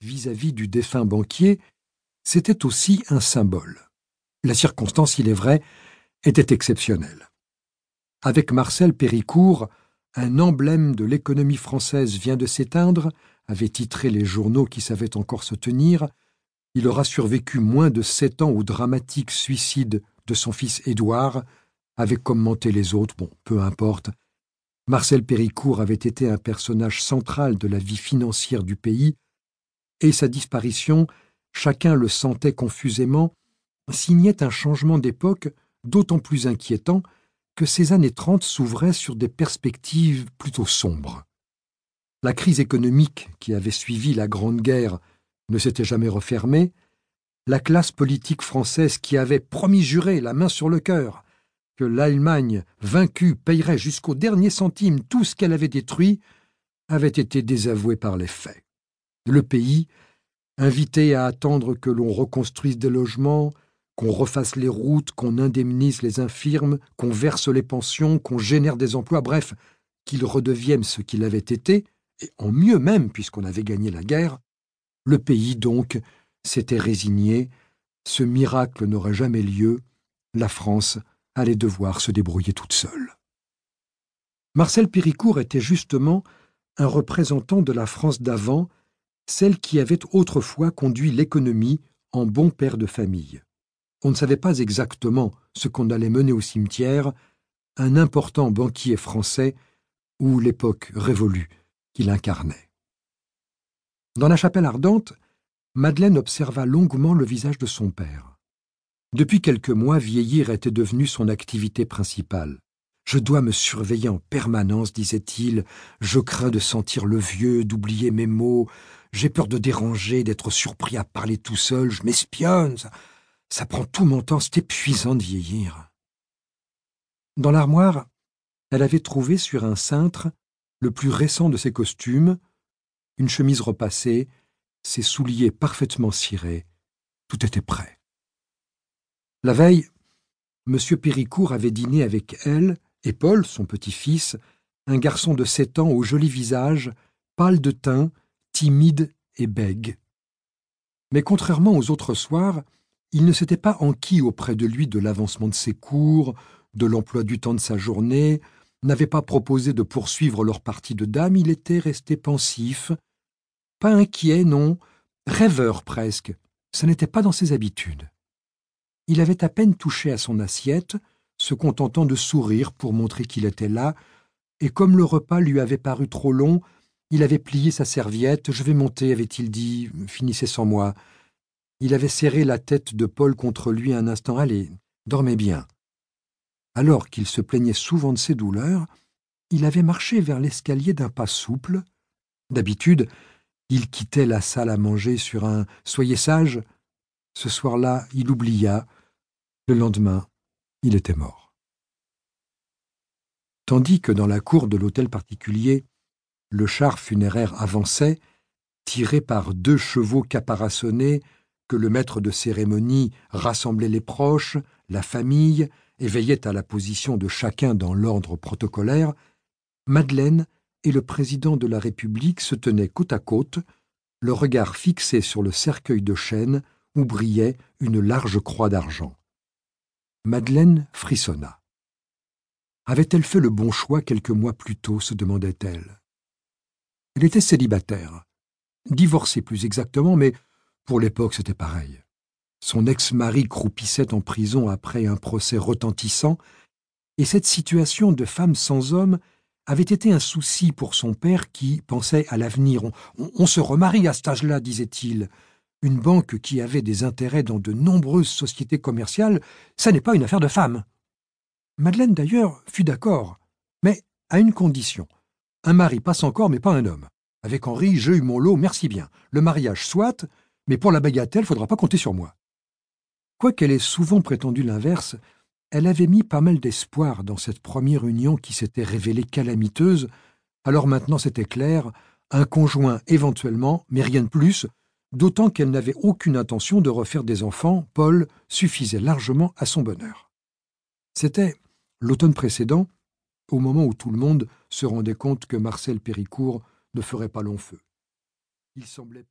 vis-à-vis du défunt banquier, c'était aussi un symbole. La circonstance, il est vrai, était exceptionnelle. Avec Marcel Péricourt, un emblème de l'économie française vient de s'éteindre, avaient titré les journaux qui savaient encore se tenir. Il aura survécu moins de sept ans au dramatique suicide de son fils Édouard, avaient commenté les autres, bon, peu importe. Marcel Péricourt avait été un personnage central de la vie financière du pays, et sa disparition, chacun le sentait confusément, signait un changement d'époque d'autant plus inquiétant que ces années trente s'ouvraient sur des perspectives plutôt sombres. La crise économique qui avait suivi la Grande Guerre ne s'était jamais refermée, la classe politique française qui avait promis juré la main sur le cœur que l'Allemagne vaincue payerait jusqu'au dernier centime tout ce qu'elle avait détruit avait été désavouée par les faits. Le pays, invité à attendre que l'on reconstruise des logements, qu'on refasse les routes, qu'on indemnise les infirmes, qu'on verse les pensions, qu'on génère des emplois, bref, qu'il redevienne ce qu'il avait été, et en mieux même puisqu'on avait gagné la guerre, le pays donc s'était résigné, ce miracle n'aurait jamais lieu, la France allait devoir se débrouiller toute seule. Marcel Péricourt était justement un représentant de la France d'avant, celle qui avait autrefois conduit l'économie en bon père de famille. On ne savait pas exactement ce qu'on allait mener au cimetière, un important banquier français ou l'époque révolue qu'il incarnait. Dans la chapelle ardente, Madeleine observa longuement le visage de son père. Depuis quelques mois, vieillir était devenu son activité principale. Je dois me surveiller en permanence, disait-il. Je crains de sentir le vieux, d'oublier mes mots. J'ai peur de déranger, d'être surpris à parler tout seul. Je m'espionne. Ça, prend tout mon temps. C'est épuisant de vieillir. Dans l'armoire, elle avait trouvé sur un cintre le plus récent de ses costumes, une chemise repassée, ses souliers parfaitement cirés. Tout était prêt. La veille, M. Péricourt avait dîné avec elle et Paul, son petit-fils, un garçon de sept ans au joli visage, pâle de teint, timide et bègue. Mais contrairement aux autres soirs, il ne s'était pas enquis auprès de lui de l'avancement de ses cours, de l'emploi du temps de sa journée, n'avait pas proposé de poursuivre leur partie de dames, il était resté pensif, pas inquiet, non, rêveur presque. Ce n'était pas dans ses habitudes. Il avait à peine touché à son assiette, se contentant de sourire pour montrer qu'il était là, et comme le repas lui avait paru trop long, il avait plié sa serviette. Je vais monter, avait-il dit, finissez sans moi. Il avait serré la tête de Paul contre lui un instant. Allez, dormez bien. Alors qu'il se plaignait souvent de ses douleurs, il avait marché vers l'escalier d'un pas souple. D'habitude, il quittait la salle à manger sur un Soyez sage. Ce soir-là, il oublia, le lendemain, il était mort. Tandis que dans la cour de l'hôtel particulier, le char funéraire avançait, tiré par deux chevaux caparaçonnés que le maître de cérémonie rassemblait les proches, la famille, et veillait à la position de chacun dans l'ordre protocolaire, Madeleine et le président de la République se tenaient côte à côte, le regard fixé sur le cercueil de chêne où brillait une large croix d'argent. Madeleine frissonna. Avait-elle fait le bon choix quelques mois plus tôt? se demandait-elle. Elle était célibataire, divorcée plus exactement, mais pour l'époque c'était pareil. Son ex-mari croupissait en prison après un procès retentissant, et cette situation de femme sans homme avait été un souci pour son père qui pensait à l'avenir. On, se remarie à cet âge-là, disait-il une banque qui avait des intérêts dans de nombreuses sociétés commerciales, ça n'est pas une affaire de femme. Madeleine, d'ailleurs, fut d'accord, mais à une condition. Un mari passe encore, mais pas un homme. Avec Henri, j'ai eu mon lot, merci bien. Le mariage soit, mais pour la bagatelle, faudra pas compter sur moi. Quoiqu'elle ait souvent prétendu l'inverse, elle avait mis pas mal d'espoir dans cette première union qui s'était révélée calamiteuse, alors maintenant c'était clair, un conjoint éventuellement, mais rien de plus, d'autant qu'elle n'avait aucune intention de refaire des enfants, Paul suffisait largement à son bonheur. C'était l'automne précédent, au moment où tout le monde se rendait compte que Marcel Péricourt ne ferait pas long feu. Il semblait